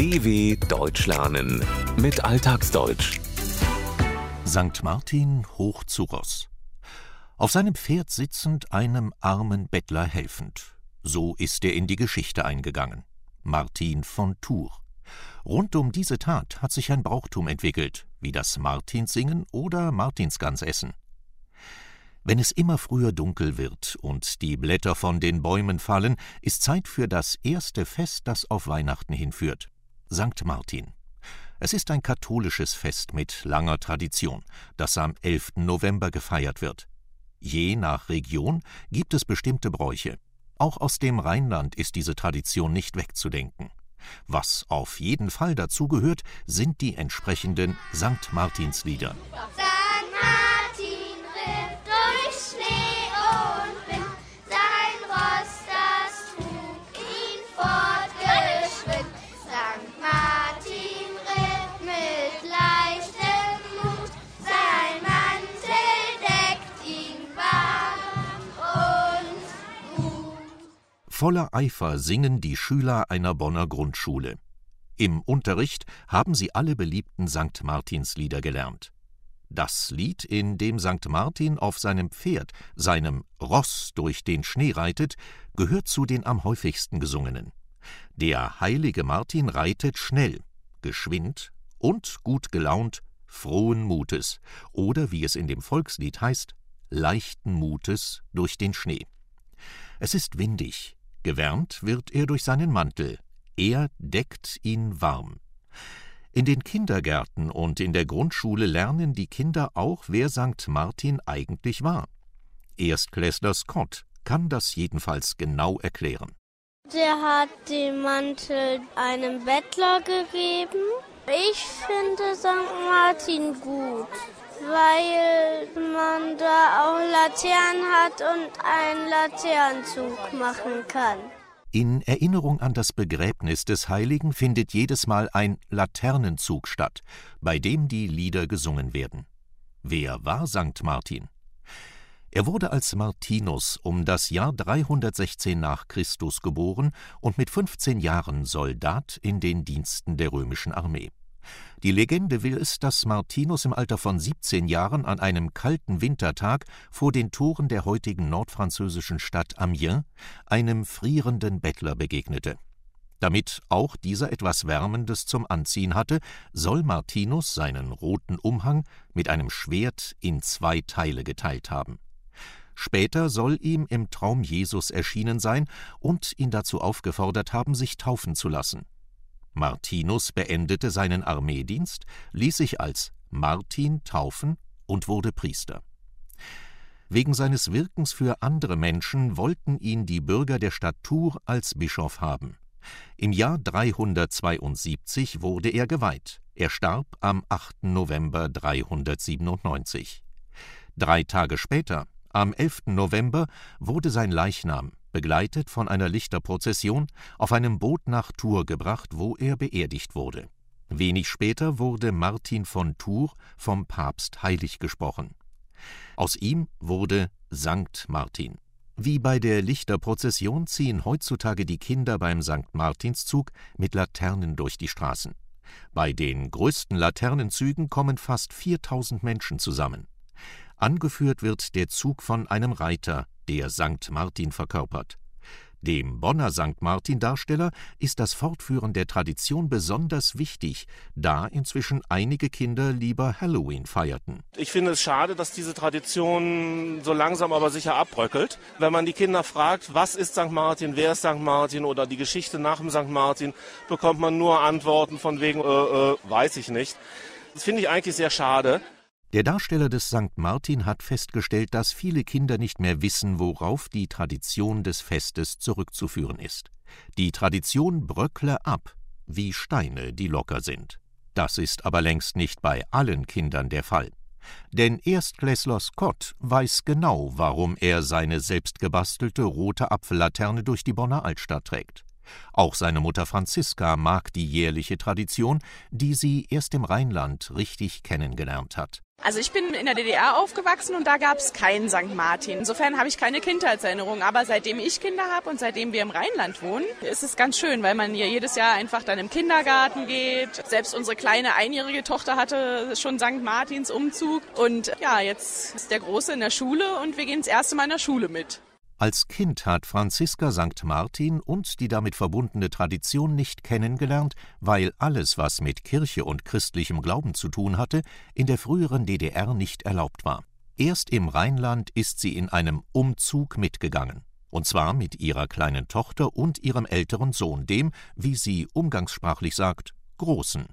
DW Deutsch lernen mit Alltagsdeutsch. St. Martin hoch zu Ross. Auf seinem Pferd sitzend, einem armen Bettler helfend. So ist er in die Geschichte eingegangen. Martin von Tours. Rund um diese Tat hat sich ein Brauchtum entwickelt, wie das Martinssingen oder Martinsgansessen. Wenn es immer früher dunkel wird und die Blätter von den Bäumen fallen, ist Zeit für das erste Fest, das auf Weihnachten hinführt. St. Martin. Es ist ein katholisches Fest mit langer Tradition, das am 11. November gefeiert wird. Je nach Region gibt es bestimmte Bräuche. Auch aus dem Rheinland ist diese Tradition nicht wegzudenken. Was auf jeden Fall dazugehört, sind die entsprechenden St. Martinslieder. St. Martin ritt Voller Eifer singen die Schüler einer Bonner Grundschule. Im Unterricht haben sie alle beliebten St. Martinslieder gelernt. Das Lied, in dem St. Martin auf seinem Pferd, seinem Ross durch den Schnee reitet, gehört zu den am häufigsten gesungenen. Der heilige Martin reitet schnell, geschwind und gut gelaunt, frohen Mutes, oder wie es in dem Volkslied heißt, leichten Mutes durch den Schnee. Es ist windig, gewärmt wird er durch seinen Mantel, er deckt ihn warm. In den Kindergärten und in der Grundschule lernen die Kinder auch, wer St. Martin eigentlich war. Erstklässler Scott kann das jedenfalls genau erklären. Der hat den Mantel einem Bettler gegeben. Ich finde St. Martin gut, weil man da auch Laternen hat und einen Laternenzug machen kann. In Erinnerung an das Begräbnis des Heiligen findet jedes Mal ein Laternenzug statt, bei dem die Lieder gesungen werden. Wer war St. Martin? Er wurde als Martinus um das Jahr 316 nach Christus geboren und mit 15 Jahren Soldat in den Diensten der römischen Armee. Die Legende will es, dass Martinus im Alter von 17 Jahren an einem kalten Wintertag vor den Toren der heutigen nordfranzösischen Stadt Amiens einem frierenden Bettler begegnete. Damit auch dieser etwas Wärmendes zum Anziehen hatte, soll Martinus seinen roten Umhang mit einem Schwert in zwei Teile geteilt haben. Später soll ihm im Traum Jesus erschienen sein und ihn dazu aufgefordert haben, sich taufen zu lassen. Martinus beendete seinen Armeedienst, ließ sich als Martin taufen und wurde Priester. Wegen seines Wirkens für andere Menschen wollten ihn die Bürger der Stadt Tours als Bischof haben. Im Jahr 372 wurde er geweiht. Er starb am 8. November 397. Drei Tage später, am 11. November, wurde sein Leichnam begleitet von einer Lichterprozession, auf einem Boot nach Tours gebracht, wo er beerdigt wurde. Wenig später wurde Martin von Tours vom Papst heilig gesprochen. Aus ihm wurde Sankt Martin. Wie bei der Lichterprozession ziehen heutzutage die Kinder beim St. Martinszug mit Laternen durch die Straßen. Bei den größten Laternenzügen kommen fast 4000 Menschen zusammen. Angeführt wird der Zug von einem Reiter, der St. Martin verkörpert. Dem Bonner St. Martin-Darsteller ist das Fortführen der Tradition besonders wichtig, da inzwischen einige Kinder lieber Halloween feierten. Ich finde es schade, dass diese Tradition so langsam aber sicher abbröckelt. Wenn man die Kinder fragt, was ist St. Martin, wer ist St. Martin oder die Geschichte nach dem St. Martin, bekommt man nur Antworten von wegen, äh, äh, weiß ich nicht. Das finde ich eigentlich sehr schade. Der Darsteller des St. Martin hat festgestellt, dass viele Kinder nicht mehr wissen, worauf die Tradition des Festes zurückzuführen ist. Die Tradition bröckle ab, wie Steine, die locker sind. Das ist aber längst nicht bei allen Kindern der Fall. Denn Erstklässler Scott weiß genau, warum er seine selbstgebastelte rote Apfellaterne durch die Bonner Altstadt trägt. Auch seine Mutter Franziska mag die jährliche Tradition, die sie erst im Rheinland richtig kennengelernt hat. Also ich bin in der DDR aufgewachsen und da gab es keinen St. Martin. Insofern habe ich keine Kindheitserinnerung. Aber seitdem ich Kinder habe und seitdem wir im Rheinland wohnen, ist es ganz schön, weil man hier jedes Jahr einfach dann im Kindergarten geht. Selbst unsere kleine einjährige Tochter hatte schon St. Martins Umzug. Und ja, jetzt ist der Große in der Schule und wir gehen das erste Mal in der Schule mit. Als Kind hat Franziska St. Martin und die damit verbundene Tradition nicht kennengelernt, weil alles, was mit Kirche und christlichem Glauben zu tun hatte, in der früheren DDR nicht erlaubt war. Erst im Rheinland ist sie in einem Umzug mitgegangen. Und zwar mit ihrer kleinen Tochter und ihrem älteren Sohn, dem, wie sie umgangssprachlich sagt, Großen.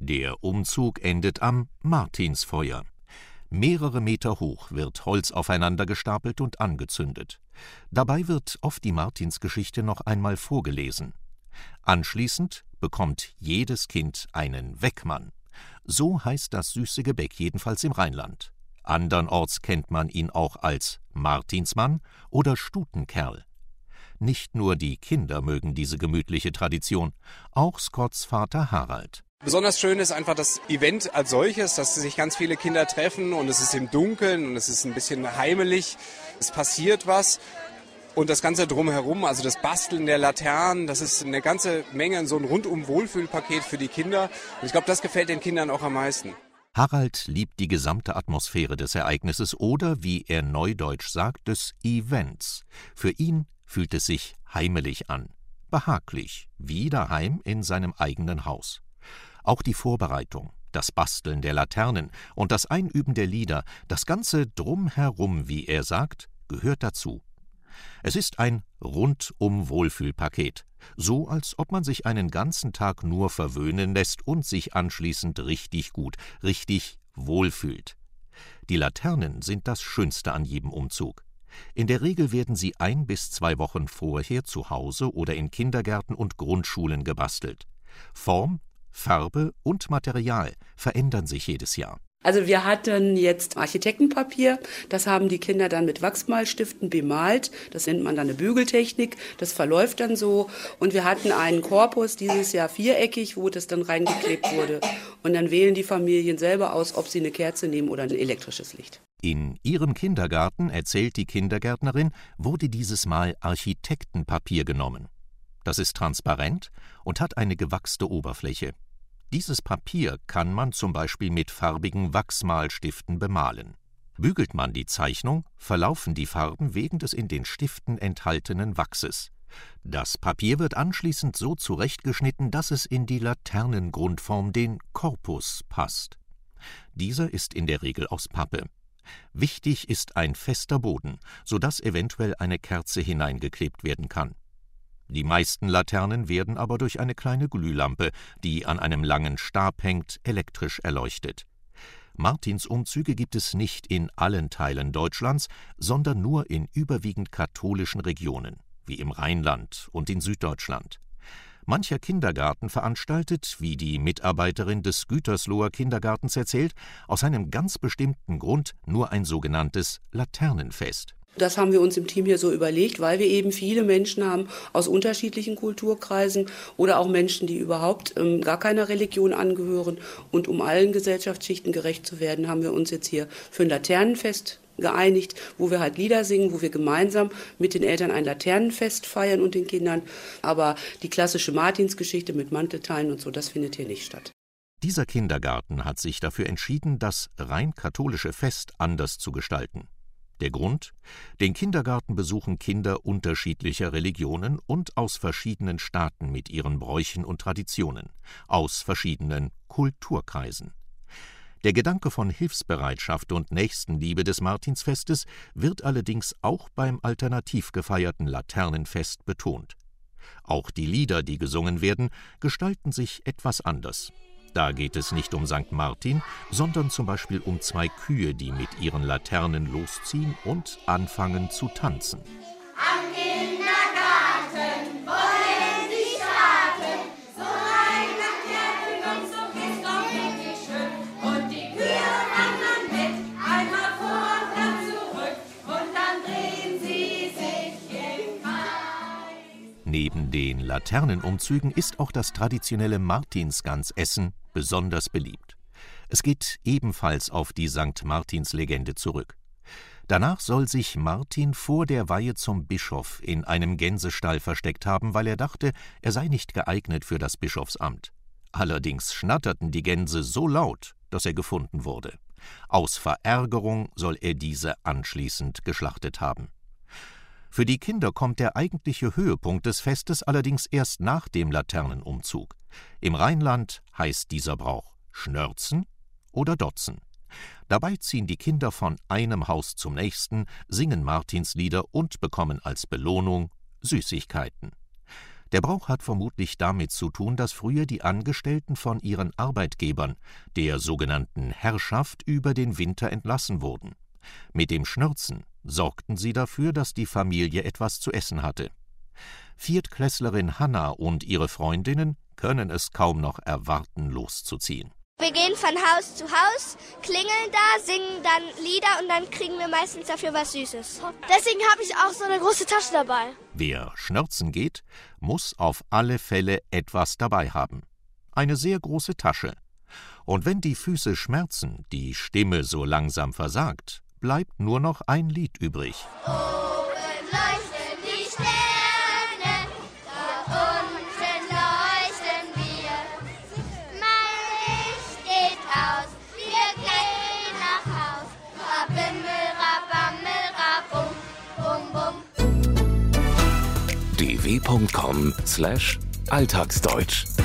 Der Umzug endet am Martinsfeuer. Mehrere Meter hoch wird Holz aufeinander gestapelt und angezündet. Dabei wird oft die Martinsgeschichte noch einmal vorgelesen. Anschließend bekommt jedes Kind einen Weckmann. So heißt das süße Gebäck jedenfalls im Rheinland. Andernorts kennt man ihn auch als Martinsmann oder Stutenkerl. Nicht nur die Kinder mögen diese gemütliche Tradition, auch Scotts Vater Harald. Besonders schön ist einfach das Event als solches, dass sich ganz viele Kinder treffen und es ist im Dunkeln und es ist ein bisschen heimelig. Es passiert was. Und das Ganze drumherum, also das Basteln der Laternen, das ist eine ganze Menge, so ein rundum Wohlfühlpaket für die Kinder. Und ich glaube, das gefällt den Kindern auch am meisten. Harald liebt die gesamte Atmosphäre des Ereignisses oder, wie er neudeutsch sagt, des Events. Für ihn fühlt es sich heimelig an, behaglich, wie daheim in seinem eigenen Haus. Auch die Vorbereitung, das Basteln der Laternen und das Einüben der Lieder, das ganze Drumherum, wie er sagt, gehört dazu. Es ist ein rundum Wohlfühlpaket, so als ob man sich einen ganzen Tag nur verwöhnen lässt und sich anschließend richtig gut, richtig wohlfühlt. Die Laternen sind das Schönste an jedem Umzug. In der Regel werden sie ein bis zwei Wochen vorher zu Hause oder in Kindergärten und Grundschulen gebastelt. Form, Farbe und Material verändern sich jedes Jahr. Also wir hatten jetzt Architektenpapier, das haben die Kinder dann mit Wachsmalstiften bemalt, das nennt man dann eine Bügeltechnik, das verläuft dann so und wir hatten einen Korpus dieses Jahr viereckig, wo das dann reingeklebt wurde und dann wählen die Familien selber aus, ob sie eine Kerze nehmen oder ein elektrisches Licht. In ihrem Kindergarten, erzählt die Kindergärtnerin, wurde dieses Mal Architektenpapier genommen. Das ist transparent und hat eine gewachste Oberfläche. Dieses Papier kann man zum Beispiel mit farbigen Wachsmalstiften bemalen. Bügelt man die Zeichnung, verlaufen die Farben wegen des in den Stiften enthaltenen Wachses. Das Papier wird anschließend so zurechtgeschnitten, dass es in die Laternengrundform, den Korpus, passt. Dieser ist in der Regel aus Pappe. Wichtig ist ein fester Boden, so dass eventuell eine Kerze hineingeklebt werden kann. Die meisten Laternen werden aber durch eine kleine Glühlampe, die an einem langen Stab hängt, elektrisch erleuchtet. Martinsumzüge gibt es nicht in allen Teilen Deutschlands, sondern nur in überwiegend katholischen Regionen, wie im Rheinland und in Süddeutschland. Mancher Kindergarten veranstaltet, wie die Mitarbeiterin des Gütersloher Kindergartens erzählt, aus einem ganz bestimmten Grund nur ein sogenanntes Laternenfest. Das haben wir uns im Team hier so überlegt, weil wir eben viele Menschen haben aus unterschiedlichen Kulturkreisen oder auch Menschen, die überhaupt ähm, gar keiner Religion angehören. Und um allen Gesellschaftsschichten gerecht zu werden, haben wir uns jetzt hier für ein Laternenfest geeinigt, wo wir halt Lieder singen, wo wir gemeinsam mit den Eltern ein Laternenfest feiern und den Kindern. Aber die klassische Martinsgeschichte mit Mantelteilen und so, das findet hier nicht statt. Dieser Kindergarten hat sich dafür entschieden, das rein katholische Fest anders zu gestalten. Der Grund? Den Kindergarten besuchen Kinder unterschiedlicher Religionen und aus verschiedenen Staaten mit ihren Bräuchen und Traditionen, aus verschiedenen Kulturkreisen. Der Gedanke von Hilfsbereitschaft und Nächstenliebe des Martinsfestes wird allerdings auch beim alternativ gefeierten Laternenfest betont. Auch die Lieder, die gesungen werden, gestalten sich etwas anders. Da geht es nicht um St. Martin, sondern zum Beispiel um zwei Kühe, die mit ihren Laternen losziehen und anfangen zu tanzen. Den Laternenumzügen ist auch das traditionelle Martinsgansessen besonders beliebt. Es geht ebenfalls auf die St. Martins-Legende zurück. Danach soll sich Martin vor der Weihe zum Bischof in einem Gänsestall versteckt haben, weil er dachte, er sei nicht geeignet für das Bischofsamt. Allerdings schnatterten die Gänse so laut, dass er gefunden wurde. Aus Verärgerung soll er diese anschließend geschlachtet haben. Für die Kinder kommt der eigentliche Höhepunkt des Festes allerdings erst nach dem Laternenumzug. Im Rheinland heißt dieser Brauch Schnörzen oder Dotzen. Dabei ziehen die Kinder von einem Haus zum nächsten, singen Martinslieder und bekommen als Belohnung Süßigkeiten. Der Brauch hat vermutlich damit zu tun, dass früher die Angestellten von ihren Arbeitgebern, der sogenannten Herrschaft, über den Winter entlassen wurden. Mit dem Schnürzen sorgten sie dafür, dass die Familie etwas zu essen hatte. Viertklässlerin Hanna und ihre Freundinnen können es kaum noch erwarten, loszuziehen. Wir gehen von Haus zu Haus, klingeln da, singen dann Lieder und dann kriegen wir meistens dafür was Süßes. Deswegen habe ich auch so eine große Tasche dabei. Wer schnörzen geht, muss auf alle Fälle etwas dabei haben. Eine sehr große Tasche. Und wenn die Füße schmerzen, die Stimme so langsam versagt, bleibt nur noch ein Lied übrig. Oben leuchten die Sterne, da unten leuchten wir. Mein Licht geht aus, wir gehen nach Haus. Rabimmel, rabammel, rabum, bum, bum. dw.com/alltagsdeutsch